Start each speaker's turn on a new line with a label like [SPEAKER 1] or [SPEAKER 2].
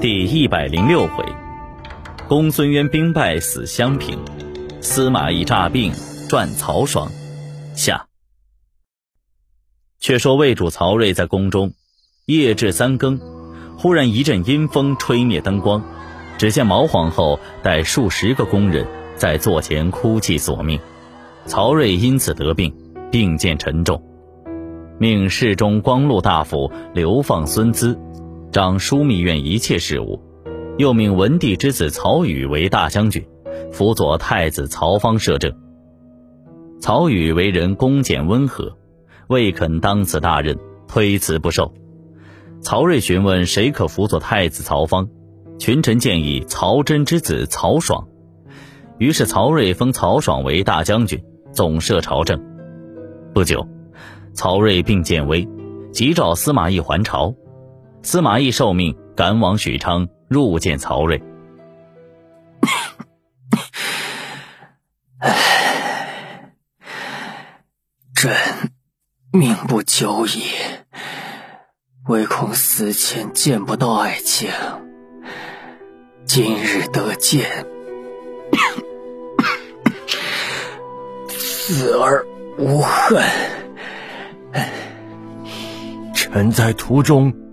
[SPEAKER 1] 第一百零六回，公孙渊兵败死襄平，司马懿诈病传曹爽。下。却说魏主曹睿在宫中，夜至三更，忽然一阵阴风吹灭灯光，只见毛皇后带数十个宫人在座前哭泣索命。曹睿因此得病，病渐沉重，命侍中光禄大夫流放孙资，掌枢密院一切事务，又命文帝之子曹宇为大将军，辅佐太子曹芳摄政。曹宇为人恭俭温和，未肯当此大任，推辞不受。曹睿询问谁可辅佐太子曹芳，群臣建议曹真之子曹爽，于是曹睿封曹爽为大将军。总摄朝政。不久，曹睿病渐危，急召司马懿还朝。司马懿受命赶往许昌，入见曹睿。
[SPEAKER 2] 唉，朕命不久矣，唯恐死前见不到爱卿，今日得见。死而无恨。
[SPEAKER 3] 臣在途中